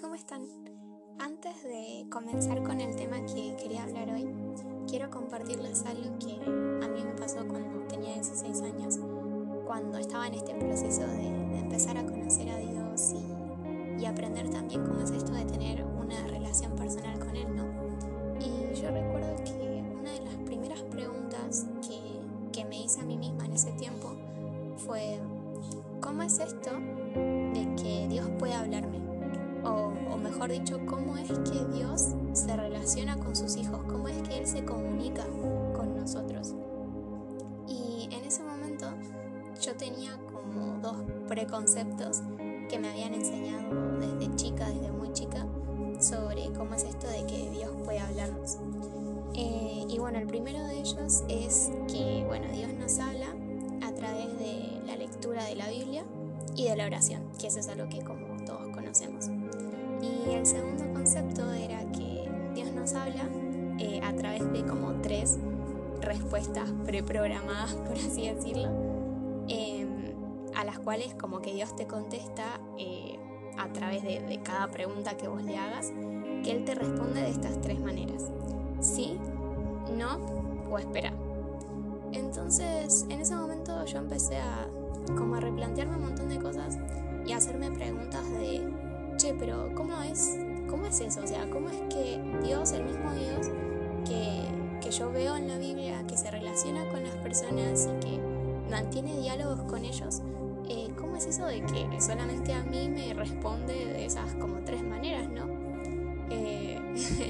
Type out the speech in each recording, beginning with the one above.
¿cómo están? Antes de comenzar con el tema que quería hablar hoy, quiero compartirles algo que a mí me pasó cuando tenía 16 años, cuando estaba en este proceso de, empezar a conocer a Dios y, aprender también cómo es esto de tener una relación personal con Él, ¿no? Y yo recuerdo que una de las primeras preguntas que, que me hice a mí misma en ese tiempo fue, ¿cómo es esto de que Dios puede hablarme? Mejor dicho, cómo es que Dios se relaciona con sus hijos, cómo es que Él se comunica con nosotros. Y en ese momento yo tenía como dos preconceptos que me habían enseñado desde chica, desde muy chica, sobre cómo es esto de que Dios puede hablarnos. Eh, y bueno, el primero de ellos es que, bueno, Dios nos habla a través de la lectura de la Biblia y de la oración, que eso es algo que como todos conocemos. Y el segundo concepto era que Dios nos habla eh, a través de como tres respuestas preprogramadas, por así decirlo, em, a las cuales como que Dios te contesta eh, a través de, de cada pregunta que vos le hagas, que Él te responde de estas tres maneras. Sí, no o espera. Entonces, en ese momento yo empecé a como a replantearme un montón de cosas y a hacerme preguntas de, che, pero ¿cómo es, cómo es eso? O sea, ¿cómo es que Dios, el mismo Dios que, que yo veo en la Biblia, que se relaciona con las personas y que mantiene diálogos con ellos, eh, ¿cómo es eso de que solamente a mí me responde de esas como tres maneras, no? Eh,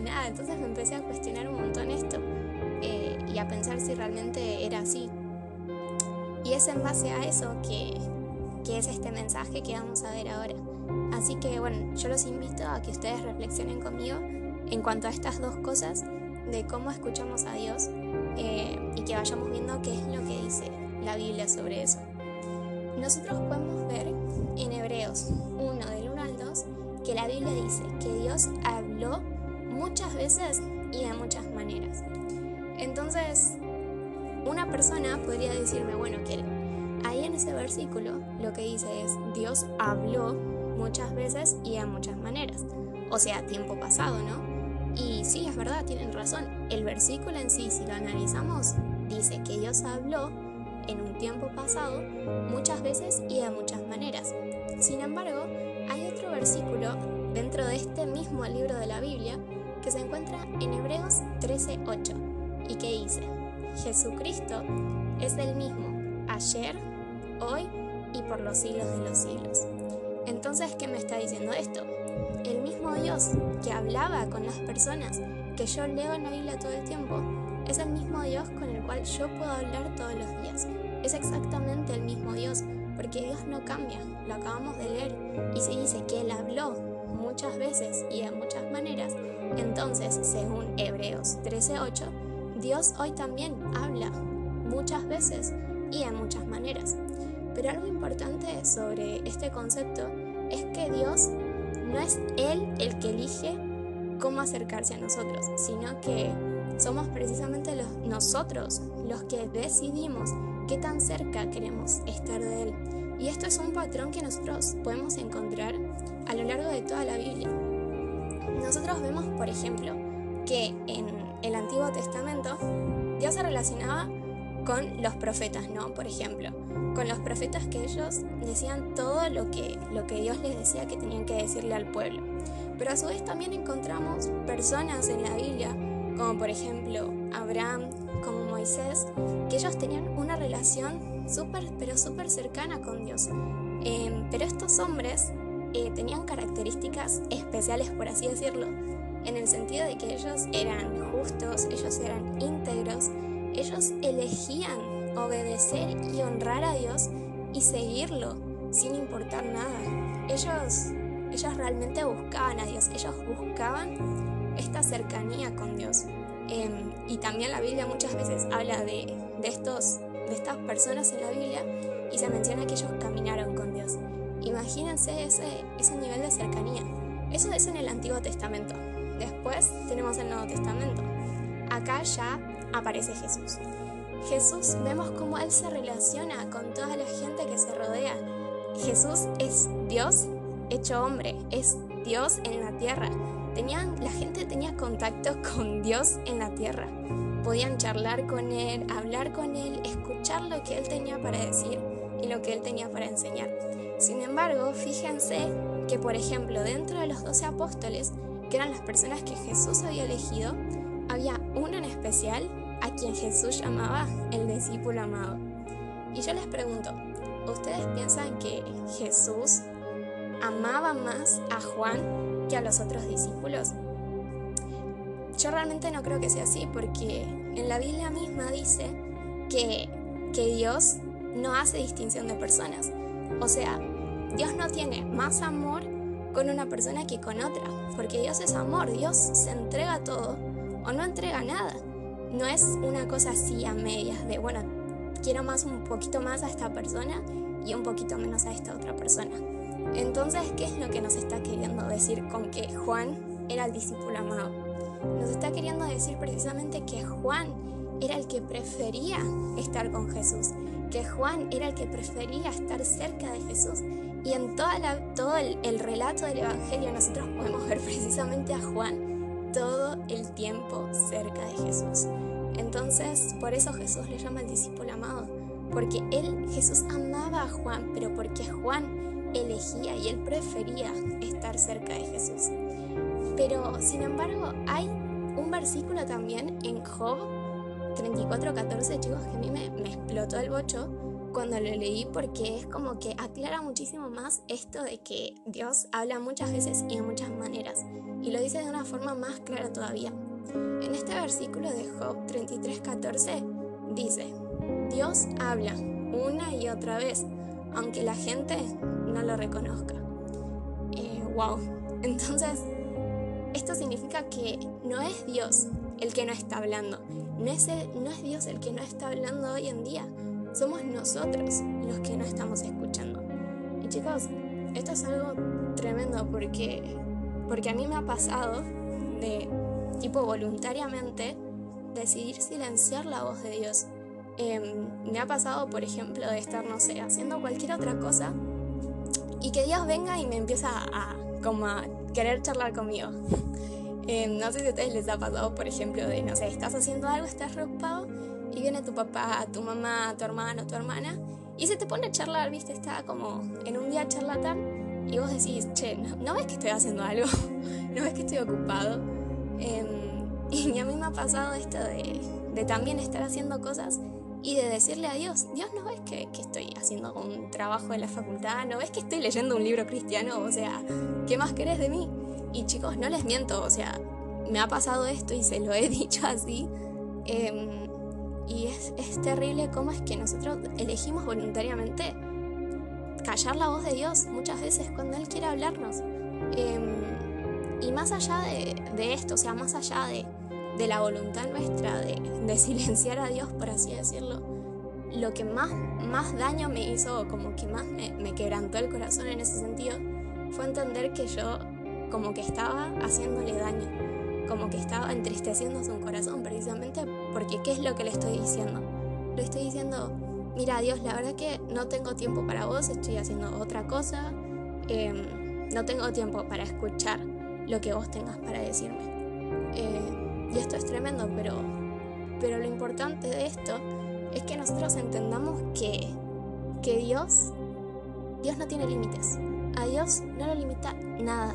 nada, entonces me empecé a cuestionar un montón esto eh, y a pensar si realmente era así. Y es en base a eso que, que es este mensaje que vamos a ver ahora. Así que bueno, yo los invito a que ustedes reflexionen conmigo en cuanto a estas dos cosas, de cómo escuchamos a Dios eh, y que vayamos viendo qué es lo que dice la Biblia sobre eso. Nosotros podemos ver en Hebreos 1 del 1 al 2 que la Biblia dice que Dios habló muchas veces y de muchas maneras. Entonces, una persona podría decirme, bueno, que ahí en ese versículo lo que dice es, Dios habló muchas veces y de muchas maneras. O sea, tiempo pasado, ¿no? Y sí, es verdad, tienen razón. El versículo en sí, si lo analizamos, dice que Dios habló en un tiempo pasado muchas veces y de muchas maneras. Sin embargo, hay otro versículo dentro de este mismo libro de la Biblia que se encuentra en Hebreos 13:8 y que dice, Jesucristo es el mismo ayer, hoy y por los siglos de los siglos. Entonces, ¿qué me está diciendo esto? El mismo Dios que hablaba con las personas que yo leo en la Biblia todo el tiempo, es el mismo Dios con el cual yo puedo hablar todos los días. Es exactamente el mismo Dios, porque Dios no cambia, lo acabamos de leer, y se dice que Él habló muchas veces y de muchas maneras, entonces, según Hebreos 13:8, Dios hoy también habla muchas veces y de muchas maneras. Pero algo importante sobre este concepto es que Dios no es Él el que elige cómo acercarse a nosotros, sino que somos precisamente los, nosotros los que decidimos qué tan cerca queremos estar de Él. Y esto es un patrón que nosotros podemos encontrar a lo largo de toda la Biblia. Nosotros vemos, por ejemplo, que en el Antiguo Testamento, Dios se relacionaba con los profetas, ¿no? Por ejemplo, con los profetas que ellos decían todo lo que, lo que Dios les decía que tenían que decirle al pueblo. Pero a su vez también encontramos personas en la Biblia, como por ejemplo Abraham, como Moisés, que ellos tenían una relación súper, pero súper cercana con Dios. Em, pero estos hombres eh, tenían características especiales, por así decirlo, en el sentido de que ellos eran justos, ellos eran íntegros, ellos elegían obedecer y honrar a Dios y seguirlo sin importar nada. Ellos, ellos realmente buscaban a Dios, ellos buscaban esta cercanía con Dios. Em, y también la Biblia muchas veces habla de, de, estos, de estas personas en la Biblia y se menciona que ellos caminaron con Dios. Imagínense ese, ese nivel de cercanía. Eso es en el Antiguo Testamento. Después tenemos el Nuevo Testamento. Acá ya aparece Jesús. Jesús vemos cómo Él se relaciona con toda la gente que se rodea. Jesús es Dios hecho hombre, es Dios en la tierra. Tenían, la gente tenía contacto con Dios en la tierra. Podían charlar con Él, hablar con Él, escuchar lo que Él tenía para decir y lo que Él tenía para enseñar. Sin embargo, fíjense que, por ejemplo, dentro de los doce apóstoles, que eran las personas que Jesús había elegido, había uno en especial a quien Jesús llamaba el discípulo amado. Y yo les pregunto, ¿ustedes piensan que Jesús amaba más a Juan que a los otros discípulos? Yo realmente no creo que sea así porque en la Biblia misma dice que, que Dios no hace distinción de personas. O sea, Dios no tiene más amor con una persona que con otra, porque Dios es amor, Dios se entrega todo o no entrega nada. No es una cosa así a medias de, bueno, quiero más un poquito más a esta persona y un poquito menos a esta otra persona. Entonces, ¿qué es lo que nos está queriendo decir con que Juan era el discípulo amado? Nos está queriendo decir precisamente que Juan era el que prefería estar con Jesús, que Juan era el que prefería estar cerca de Jesús. Y en toda todo el, el relato del Evangelio nosotros podemos ver precisamente a Juan todo el tiempo cerca de Jesús. Entonces, por eso Jesús le llama el discípulo amado, porque él, Jesús amaba a Juan, pero porque Juan elegía y él prefería estar cerca de Jesús. Pero, sin embargo, hay un versículo también en Job 34:14, chicos, que a mí me, explotó el bocho cuando lo leí porque es como que aclara muchísimo más esto de que Dios habla muchas veces y de muchas maneras, y lo dice de una forma más clara todavía. En este versículo de Job 33:14 dice, Dios habla una y otra vez, aunque la gente no lo reconozca. Eh, wow, entonces esto significa que no es Dios el que no está hablando, no es, no es Dios el que no está hablando hoy en día, somos nosotros los que no estamos escuchando. Y chicos, esto es algo tremendo porque, porque a mí me ha pasado de tipo voluntariamente, decidir silenciar la voz de Dios. Em, me ha pasado, por ejemplo, de estar, no sé, haciendo cualquier otra cosa y que Dios venga y me empieza a, como a querer charlar conmigo. Em, no sé si a ustedes les ha pasado, por ejemplo, de, no sé, estás haciendo algo, estás preocupado y viene tu papá, tu mamá, tu hermano, tu hermana y se te pone a charlar, ¿viste? Está como en un día charlatán y vos decís, che, ¿no ves que estoy haciendo algo? ¿No ves que estoy ocupado? Em, y a mí me ha pasado esto de, también estar haciendo cosas y de decirle a Dios, Dios, ¿no ves que, estoy haciendo un trabajo de la facultad? ¿No ves que estoy leyendo un libro cristiano? O sea, ¿qué más querés de mí? Y chicos, no les miento, o sea, me ha pasado esto y se lo he dicho así. Em, y es, terrible cómo es que nosotros elegimos voluntariamente callar la voz de Dios muchas veces cuando Él quiere hablarnos. Em, y más allá de, esto, o sea, más allá de, la voluntad nuestra de, silenciar a Dios, por así decirlo, lo que más, más daño me hizo, como que más me, me quebrantó el corazón en ese sentido, fue entender que yo como que estaba haciéndole daño, como que estaba entristeciendo su corazón, precisamente porque ¿qué es lo que le estoy diciendo? Le estoy diciendo, mira Dios, la verdad que no tengo tiempo para vos, estoy haciendo otra cosa, em, no tengo tiempo para escuchar lo que vos tengas para decirme. Eh, y esto es tremendo, pero, pero lo importante de esto es que nosotros entendamos que, que Dios, Dios no tiene límites. A Dios no lo limita nada.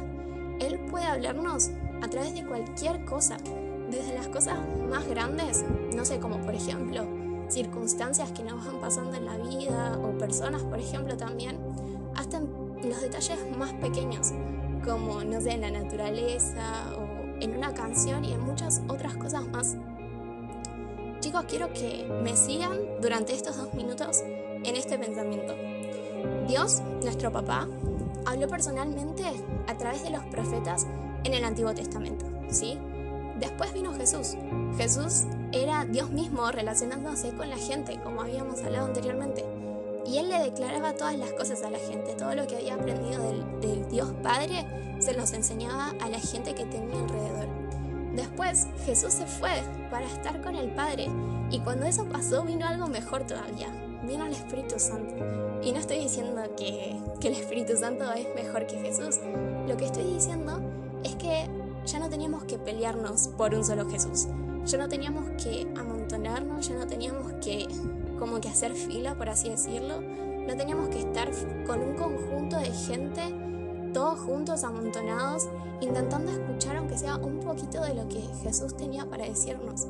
Él puede hablarnos a través de cualquier cosa, desde las cosas más grandes, no sé, como por ejemplo circunstancias que nos van pasando en la vida o personas, por ejemplo, también, hasta en los detalles más pequeños como, no sé, en la naturaleza o en una canción y en muchas otras cosas más. Chicos, quiero que me sigan durante estos dos minutos en este pensamiento. Dios, nuestro papá, habló personalmente a través de los profetas en el Antiguo Testamento, ¿sí? Después vino Jesús. Jesús era Dios mismo relacionándose con la gente, como habíamos hablado anteriormente. Y él le declaraba todas las cosas a la gente, todo lo que había aprendido del, Dios Padre se los enseñaba a la gente que tenía alrededor. Después Jesús se fue para estar con el Padre y cuando eso pasó vino algo mejor todavía. vino el Espíritu Santo. Y no estoy diciendo que, que el Espíritu Santo es mejor que Jesús. Lo que estoy diciendo es que ya no teníamos que pelearnos por un solo Jesús. Ya no teníamos que amontonarnos, ya no teníamos que como que hacer fila, por así decirlo. No teníamos que estar con un conjunto de gente, todos juntos, amontonados, intentando escuchar aunque sea un poquito de lo que Jesús tenía para decirnos.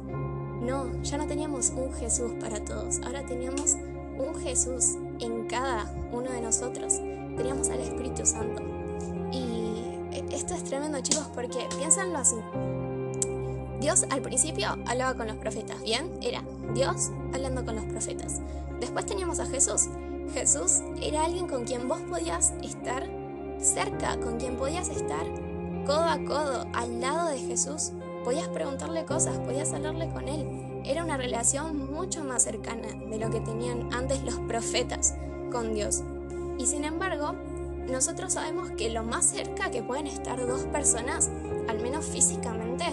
No, ya no teníamos un Jesús para todos, ahora teníamos un Jesús en cada uno de nosotros. Teníamos al Espíritu Santo. Y esto es tremendo, chicos, porque piénsenlo así. Dios al principio hablaba con los profetas, ¿bien? Era Dios hablando con los profetas. Después teníamos a Jesús. Jesús era alguien con quien vos podías estar cerca, con quien podías estar codo a codo, al lado de Jesús. Podías preguntarle cosas, podías hablarle con él. Era una relación mucho más cercana de lo que tenían antes los profetas con Dios. Y sin embargo, nosotros sabemos que lo más cerca que pueden estar dos personas, al menos físicamente,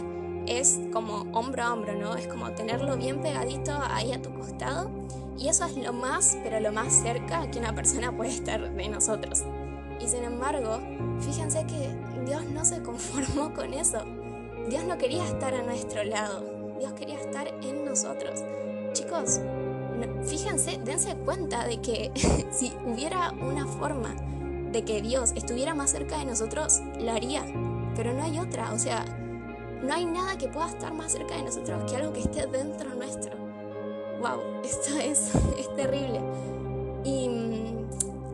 es como hombro a hombro, ¿no? Es como tenerlo bien pegadito ahí a tu costado. Y eso es lo más, pero lo más cerca que una persona puede estar de nosotros. Y sin embargo, fíjense que Dios no se conformó con eso. Dios no quería estar a nuestro lado. Dios quería estar en nosotros. Chicos, fíjense, dense cuenta de que si hubiera una forma de que Dios estuviera más cerca de nosotros, lo haría. Pero no hay otra. O sea, no hay nada que pueda estar más cerca de nosotros que algo que esté dentro nuestro. ¡Wow! Esto es, es terrible. Y mm,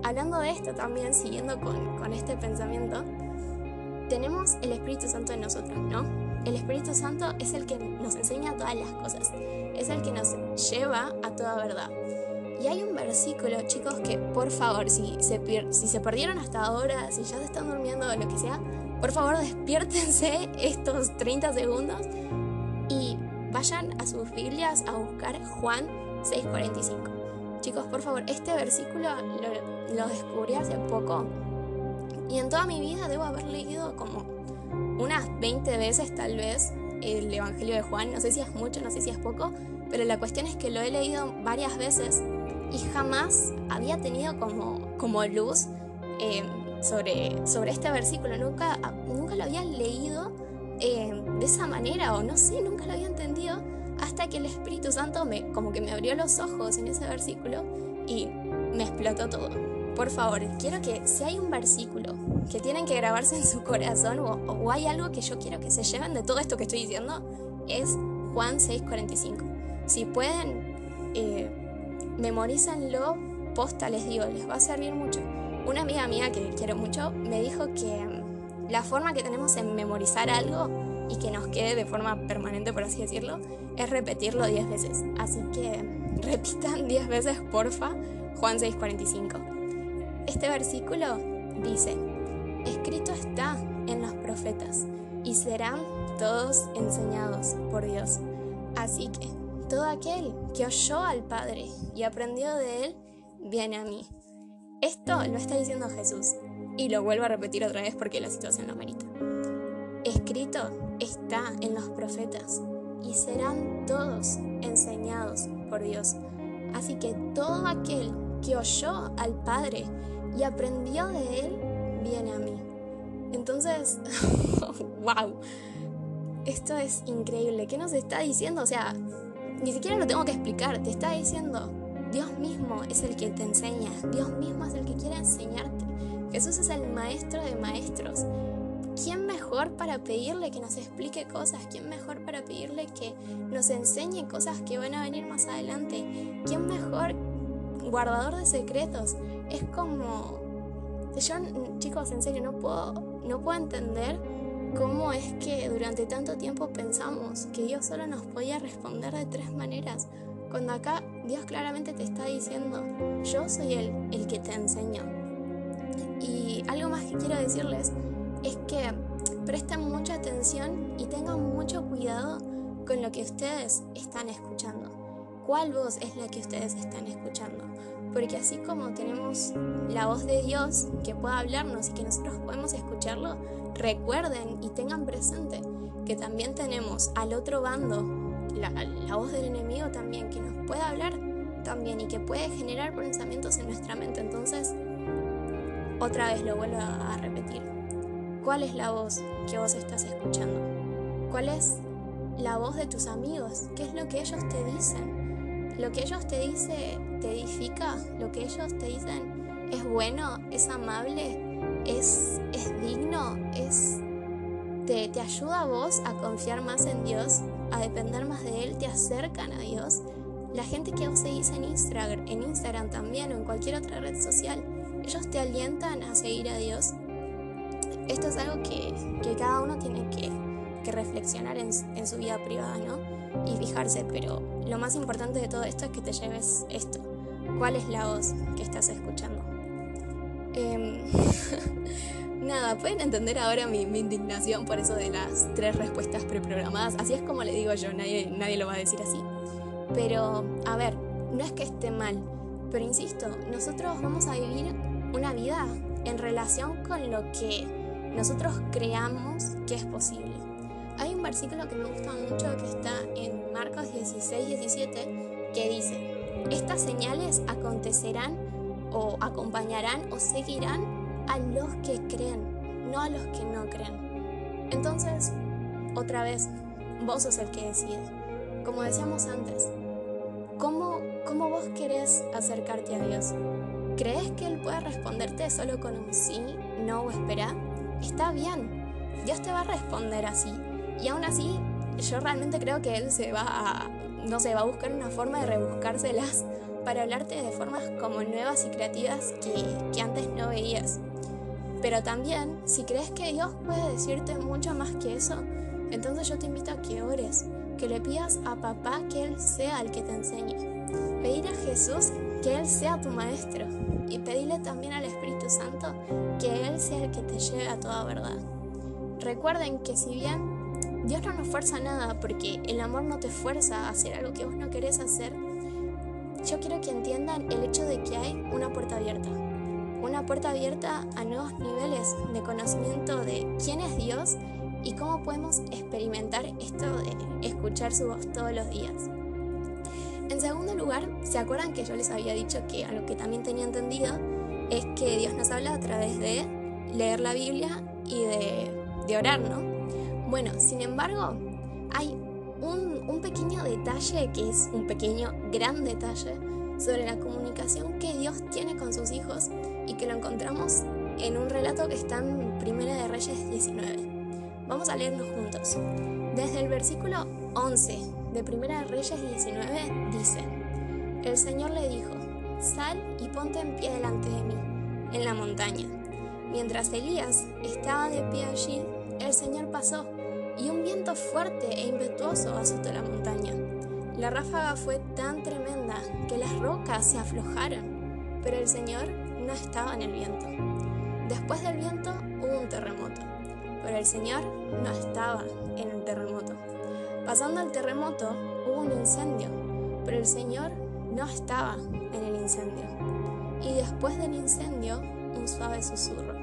hablando de esto también, siguiendo con, con este pensamiento, tenemos el Espíritu Santo en nosotros, ¿no? El Espíritu Santo es el que nos enseña todas las cosas, es el que nos lleva a toda verdad. Y hay un versículo, chicos, que por favor, si se, si se perdieron hasta ahora, si ya se están durmiendo o lo que sea, por favor, despiértense estos 30 segundos y vayan a sus Biblias a buscar Juan 6:45. Chicos, por favor, este versículo lo, descubrí hace poco y en toda mi vida debo haber leído como unas 20 veces tal vez el Evangelio de Juan. No sé si es mucho, no sé si es poco, pero la cuestión es que lo he leído varias veces y jamás había tenido como, como luz. Eh, sobre, sobre este versículo, nunca, nunca lo había leído eh, de esa manera o no sé, nunca lo había entendido hasta que el Espíritu Santo me, como que me abrió los ojos en ese versículo y me explotó todo. Por favor, quiero que si hay un versículo que tienen que grabarse en su corazón o, hay algo que yo quiero que se lleven de todo esto que estoy diciendo, es Juan 6:45. Si pueden, eh, memorízanlo, posta les digo, les va a servir mucho. Una amiga mía que quiero mucho me dijo que mm, la forma que tenemos en memorizar algo y que nos quede de forma permanente, por así decirlo, es repetirlo 10 veces. Así que mm, repitan 10 veces, porfa, Juan 6:45. Este versículo dice, escrito está en los profetas y serán todos enseñados por Dios. Así que todo aquel que oyó al Padre y aprendió de él, viene a mí. Esto lo está diciendo Jesús y lo vuelvo a repetir otra vez porque la situación lo merita. Escrito está en los profetas y serán todos enseñados por Dios. Así que todo aquel que oyó al Padre y aprendió de Él, viene a mí. Entonces, wow, esto es increíble. ¿Qué nos está diciendo? O sea, ni siquiera lo tengo que explicar, te está diciendo, Dios mismo es el que te enseña, Dios mismo es el que quiere enseñarte. Jesús es el maestro de maestros. ¿Quién mejor para pedirle que nos explique cosas? ¿Quién mejor para pedirle que nos enseñe cosas que van a venir más adelante? ¿Quién mejor guardador de secretos? Es como... Yo, chicos, en serio, no puedo, no puedo entender cómo es que durante tanto tiempo pensamos que Dios solo nos podía responder de tres maneras cuando acá Dios claramente te está diciendo, yo soy el, el que te enseño. Y algo más que quiero decirles es que presten mucha atención y tengan mucho cuidado con lo que ustedes están escuchando. ¿Cuál voz es la que ustedes están escuchando? Porque así como tenemos la voz de Dios que pueda hablarnos y que nosotros podemos escucharlo, recuerden y tengan presente que también tenemos al otro bando la, voz del enemigo también, que nos puede hablar también y que puede generar pensamientos en nuestra mente. Entonces, otra vez lo vuelvo a repetir. ¿Cuál es la voz que vos estás escuchando? ¿Cuál es la voz de tus amigos? ¿Qué es lo que ellos te dicen? ¿Lo que ellos te dicen te edifica? ¿Lo que ellos te dicen es bueno? ¿Es amable? ¿Es, es digno? ¿Es, te, ¿Te ayuda a vos a confiar más en Dios? ¿A depender más de Él? ¿Te acercan a Dios? La gente que vos seguís en Instagram, en Instagram también o en cualquier otra red social, ellos te alientan a seguir a Dios esto es algo que, cada uno tiene que, reflexionar en, su vida privada, ¿no? Y fijarse, pero lo más importante de todo esto es que te lleves esto. ¿Cuál es la voz que estás escuchando? Em, nada, pueden entender ahora mi, indignación por eso de las tres respuestas preprogramadas. Así es como le digo yo, nadie, nadie lo va a decir así. Pero, a ver, no es que esté mal, pero insisto, nosotros vamos a vivir una vida en relación con lo que nosotros creamos que es posible. Hay un versículo que me gusta mucho que está en Marcos 16, 17 que dice, estas señales acontecerán o acompañarán o seguirán a los que creen, no a los que no creen. Entonces, otra vez, vos sos el que decide. Como decíamos antes, ¿cómo, cómo vos querés acercarte a Dios? ¿Crees que Él puede responderte solo con un sí, no o espera? está bien, Dios te va a responder así. Y aún así, yo realmente creo que Él se va a, no sé, va a buscar una forma de rebuscárselas para hablarte de formas como nuevas y creativas que, que antes no veías. Pero también, si crees que Dios puede decirte mucho más que eso, entonces yo te invito a que ores, que le pidas a papá que Él sea el que te enseñe. Pedir a Jesús que Él sea tu maestro y pedirle también al Espíritu Santo que Él sea el que te lleve a toda verdad. Recuerden que si bien Dios no nos fuerza nada porque el amor no te fuerza a hacer algo que vos no querés hacer, yo quiero que entiendan el hecho de que hay una puerta abierta. Una puerta abierta a nuevos niveles de conocimiento de quién es Dios y cómo podemos experimentar esto de escuchar su voz todos los días. En segundo lugar, ¿se acuerdan que yo les había dicho que a lo que también tenía entendido es que Dios nos habla a través de leer la Biblia y de, orar, ¿no? Bueno, sin embargo, hay un, pequeño detalle que es un pequeño, gran detalle sobre la comunicación que Dios tiene con sus hijos y que lo encontramos en un relato que está en Primera de Reyes 19. Vamos a leerlo juntos. Desde el versículo 11 de Primera Reyes 19 dice, El Señor le dijo, sal y ponte en pie delante de mí, en la montaña. Mientras Elías estaba de pie allí, el Señor pasó, y un viento fuerte e impetuoso azotó la montaña. La ráfaga fue tan tremenda que las rocas se aflojaron, pero el Señor no estaba en el viento. Después del viento hubo un terremoto, pero el Señor no estaba en el terremoto. Pasando el terremoto, hubo un incendio, pero el Señor no estaba en el incendio. Y después del incendio, un suave susurro.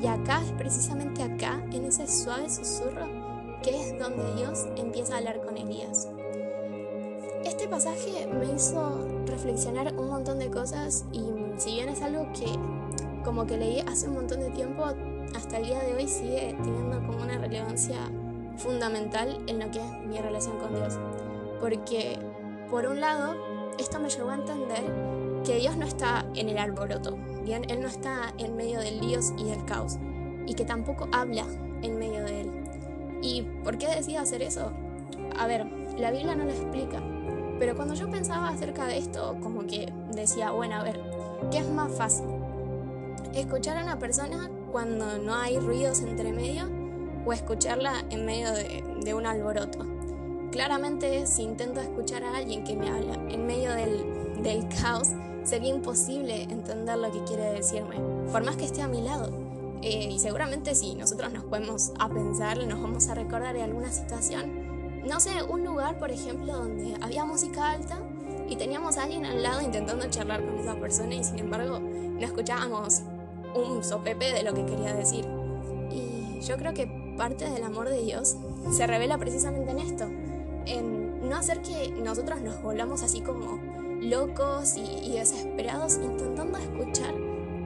Y acá es precisamente acá, en ese suave susurro, que es donde Dios empieza a hablar con Elías. Este pasaje me hizo reflexionar un montón de cosas y si bien es algo que como que leí hace un montón de tiempo, hasta el día de hoy sigue teniendo como una relevancia fundamental en lo que es mi relación con Dios. Porque, por un lado, esto me llevó a entender que Dios no está en el alboroto, bien, Él no está en medio del lío y del caos, y que tampoco habla en medio de él. ¿Y por qué decía hacer eso? A ver, la Biblia no lo explica, pero cuando yo pensaba acerca de esto, como que decía, bueno, a ver, ¿qué es más fácil? ¿Escuchar a una persona cuando no hay ruidos entre medio? o escucharla en medio de, un alboroto. Claramente si intento escuchar a alguien que me habla en medio del, caos, sería imposible entender lo que quiere decirme, por más que esté a mi lado. Eh, y seguramente si nosotros nos podemos a pensar, nos vamos a recordar de alguna situación, no sé, un lugar, por ejemplo, donde había música alta y teníamos a alguien al lado intentando charlar con esa persona y sin embargo no escuchábamos un sopepe de lo que quería decir. Y yo creo que parte del amor de Dios se revela precisamente en esto, en no hacer que nosotros nos volvamos así como locos y, desesperados intentando escuchar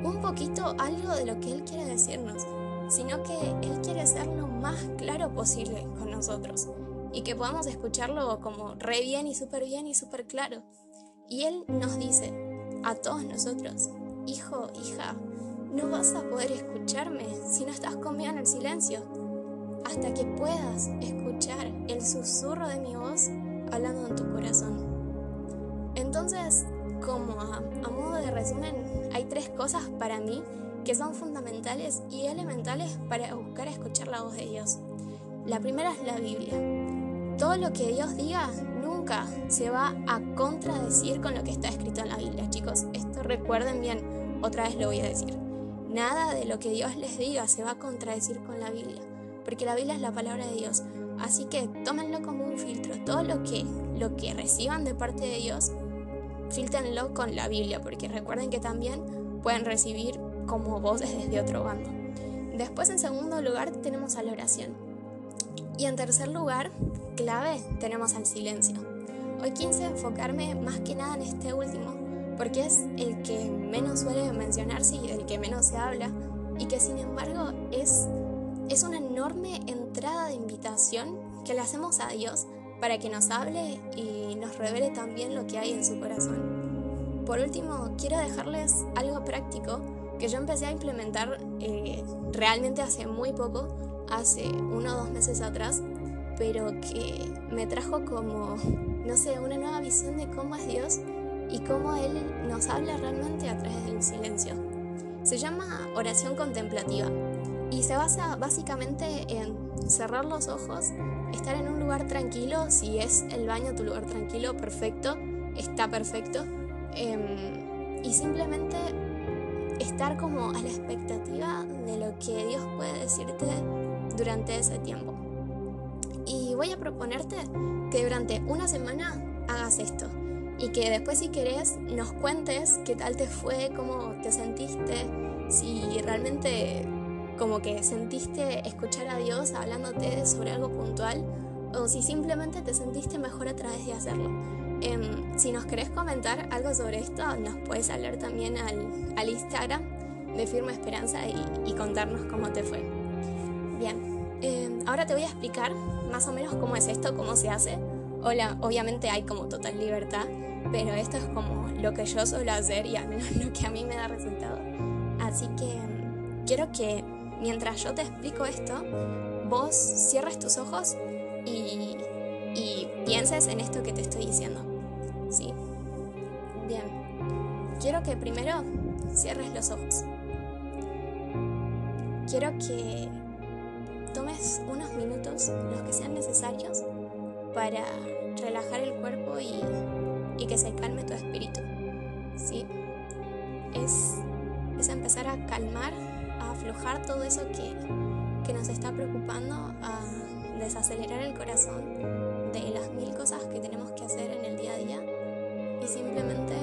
un poquito algo de lo que Él quiere decirnos, sino que Él quiere ser lo más claro posible con nosotros y que podamos escucharlo como re bien y súper bien y súper claro. Y Él nos dice a todos nosotros, hijo, hija, no vas a poder escucharme si no estás conmigo en el silencio, hasta que puedas escuchar el susurro de mi voz hablando en tu corazón. Entonces, como a, modo de resumen, hay tres cosas para mí que son fundamentales y elementales para buscar escuchar la voz de Dios. La primera es la Biblia. Todo lo que Dios diga nunca se va a contradecir con lo que está escrito en la Biblia, chicos. Esto recuerden bien, otra vez lo voy a decir. Nada de lo que Dios les diga se va a contradecir con la Biblia, porque la Biblia es la palabra de Dios. Así que tómenlo como un filtro. Todo lo que, lo que reciban de parte de Dios, filtrenlo con la Biblia, porque recuerden que también pueden recibir como voces desde otro bando. Después, en segundo lugar, tenemos a la oración. Y en tercer lugar, clave, tenemos al silencio. Hoy quise enfocarme más que nada en este último, porque es el que menos suele mencionarse y del que menos se habla, y que sin embargo es, es una enorme entrada de invitación que le hacemos a Dios para que nos hable y nos revele también lo que hay en su corazón. Por último, quiero dejarles algo práctico que yo empecé a implementar eh, realmente hace muy poco, hace uno o dos meses atrás, pero que me trajo como, no sé, una nueva visión de cómo es Dios y cómo Él nos habla realmente a través del silencio. Se llama oración contemplativa y se basa básicamente en cerrar los ojos, estar en un lugar tranquilo, si es el baño tu lugar tranquilo, perfecto, está perfecto, em, y simplemente estar como a la expectativa de lo que Dios puede decirte durante ese tiempo. Y voy a proponerte que durante una semana hagas esto y que después si querés nos cuentes qué tal te fue, cómo te sentiste, si realmente como que sentiste escuchar a Dios hablándote sobre algo puntual o si simplemente te sentiste mejor a través de hacerlo. Em, si nos querés comentar algo sobre esto, nos puedes hablar también al, Instagram de Firma Esperanza y, contarnos cómo te fue. Bien, em, ahora te voy a explicar más o menos cómo es esto, cómo se hace. Hola, obviamente hay como total libertad, pero esto es como lo que yo suelo hacer y al menos lo que a mí me da resultado. Así que em, quiero que mientras yo te explico esto, vos cierres tus ojos y, pienses en esto que te estoy diciendo. ¿Sí? Bien. Quiero que primero cierres los ojos. Quiero que tomes unos minutos, los que sean necesarios, para relajar el cuerpo y, y que se calme tu espíritu. ¿Sí? Es, es empezar a calmar aflojar todo eso que, que nos está preocupando, a desacelerar el corazón de las mil cosas que tenemos que hacer en el día a día y simplemente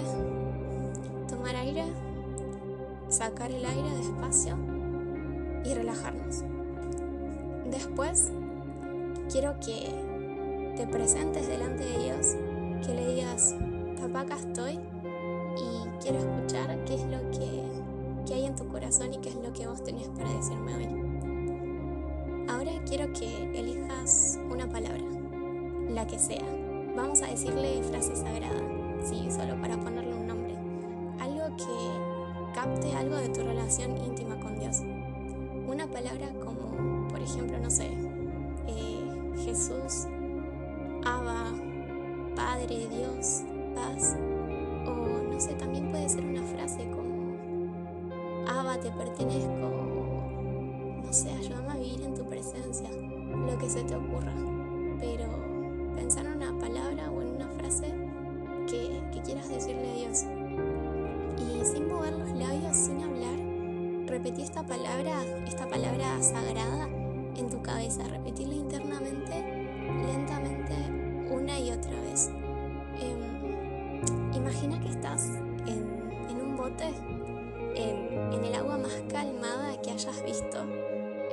tomar aire, sacar el aire despacio y relajarnos. Después, quiero que te presentes delante de Dios, que le digas, papá, acá estoy y quiero escuchar qué es lo que qué hay en tu corazón y qué es lo que vos tenés para decirme hoy. Ahora quiero que elijas una palabra, la que sea. Vamos a decirle frase sagrada, sí, solo para ponerle un nombre. Algo que capte algo de tu relación íntima con Dios. Una palabra como, por ejemplo, no sé, eh, Jesús, Abba, Padre, Dios, paz. O no sé, también puede ser una frase te pertenezco, no sé, ayúdame a vivir en tu presencia, lo que se te ocurra. Pero pensar en una palabra o en una frase que, quieras decirle a Dios. Y sin mover los labios, sin hablar, repetí esta palabra, esta palabra sagrada en tu cabeza, repetirla internamente, lentamente, una y otra vez. Em, imagina que estás en un bote en, el agua más calmada que hayas visto,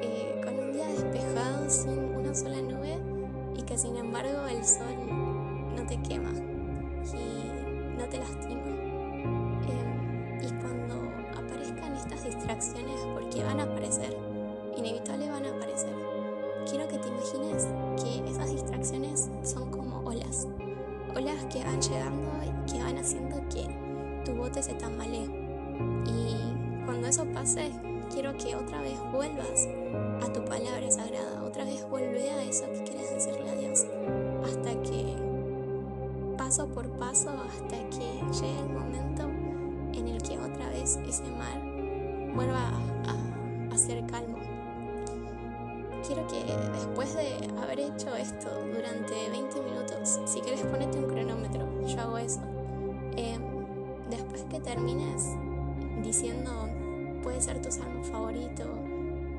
eh, con un día despejado sin una sola nube y que sin embargo el sol no te quema y no te lastima. Em, y cuando aparezcan estas distracciones, porque van a aparecer, inevitable van a aparecer, quiero que te imagines que esas distracciones son como olas, olas que van llegando y que van haciendo que tu bote se tambalee. Y cuando eso pase, quiero que otra vez vuelvas a tu palabra sagrada, otra vez vuelve a eso que quieres decirle a Dios, hasta que paso por paso, hasta que llegue el momento en el que otra vez ese mar vuelva a, a ser calmo. Quiero que después de haber hecho esto durante 20 minutos, si quieres ponete un cronómetro, yo hago eso. Em, después que termines diciendo puede ser tu salmo favorito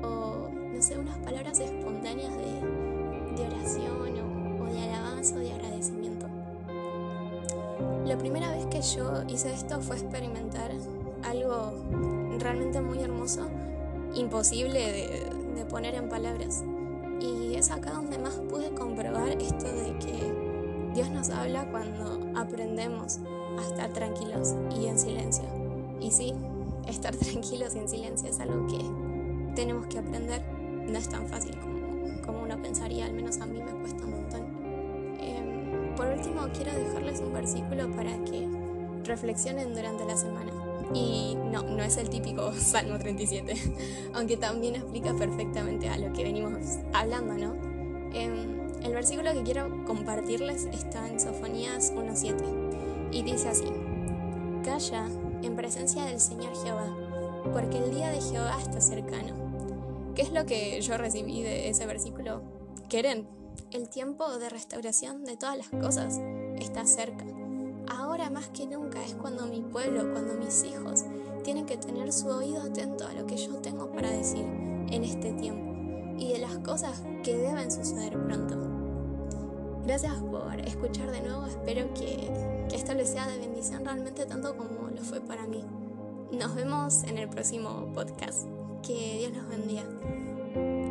o, no sé, unas palabras espontáneas de, oración o, de alabanza o de agradecimiento. La primera vez que yo hice esto fue experimentar algo realmente muy hermoso, imposible de, de poner en palabras. Y es acá donde más pude comprobar esto de que Dios nos habla cuando aprendemos a estar tranquilos y en silencio. Y sí, estar tranquilos en silencio es algo que tenemos que aprender. No es tan fácil como, como uno pensaría, al menos a mí me cuesta un montón. Em, por último, quiero dejarles un versículo para que reflexionen durante la semana. Y no, no es el típico Salmo 37, aunque también explica perfectamente a lo que venimos hablando, ¿no? Em, el versículo que quiero compartirles está en Sofonías 1.7 y dice así, Calla en presencia del Señor Jehová, porque el día de Jehová está cercano. ¿Qué es lo que yo recibí de ese versículo? Queren, el tiempo de restauración de todas las cosas está cerca. Ahora más que nunca es cuando mi pueblo, cuando mis hijos tienen que tener su oído atento a lo que yo tengo para decir en este tiempo y de las cosas que deben suceder pronto. Gracias por escuchar de nuevo, espero que, esto les sea de bendición realmente tanto como lo fue para mí. Nos vemos en el próximo podcast. Que Dios los bendiga.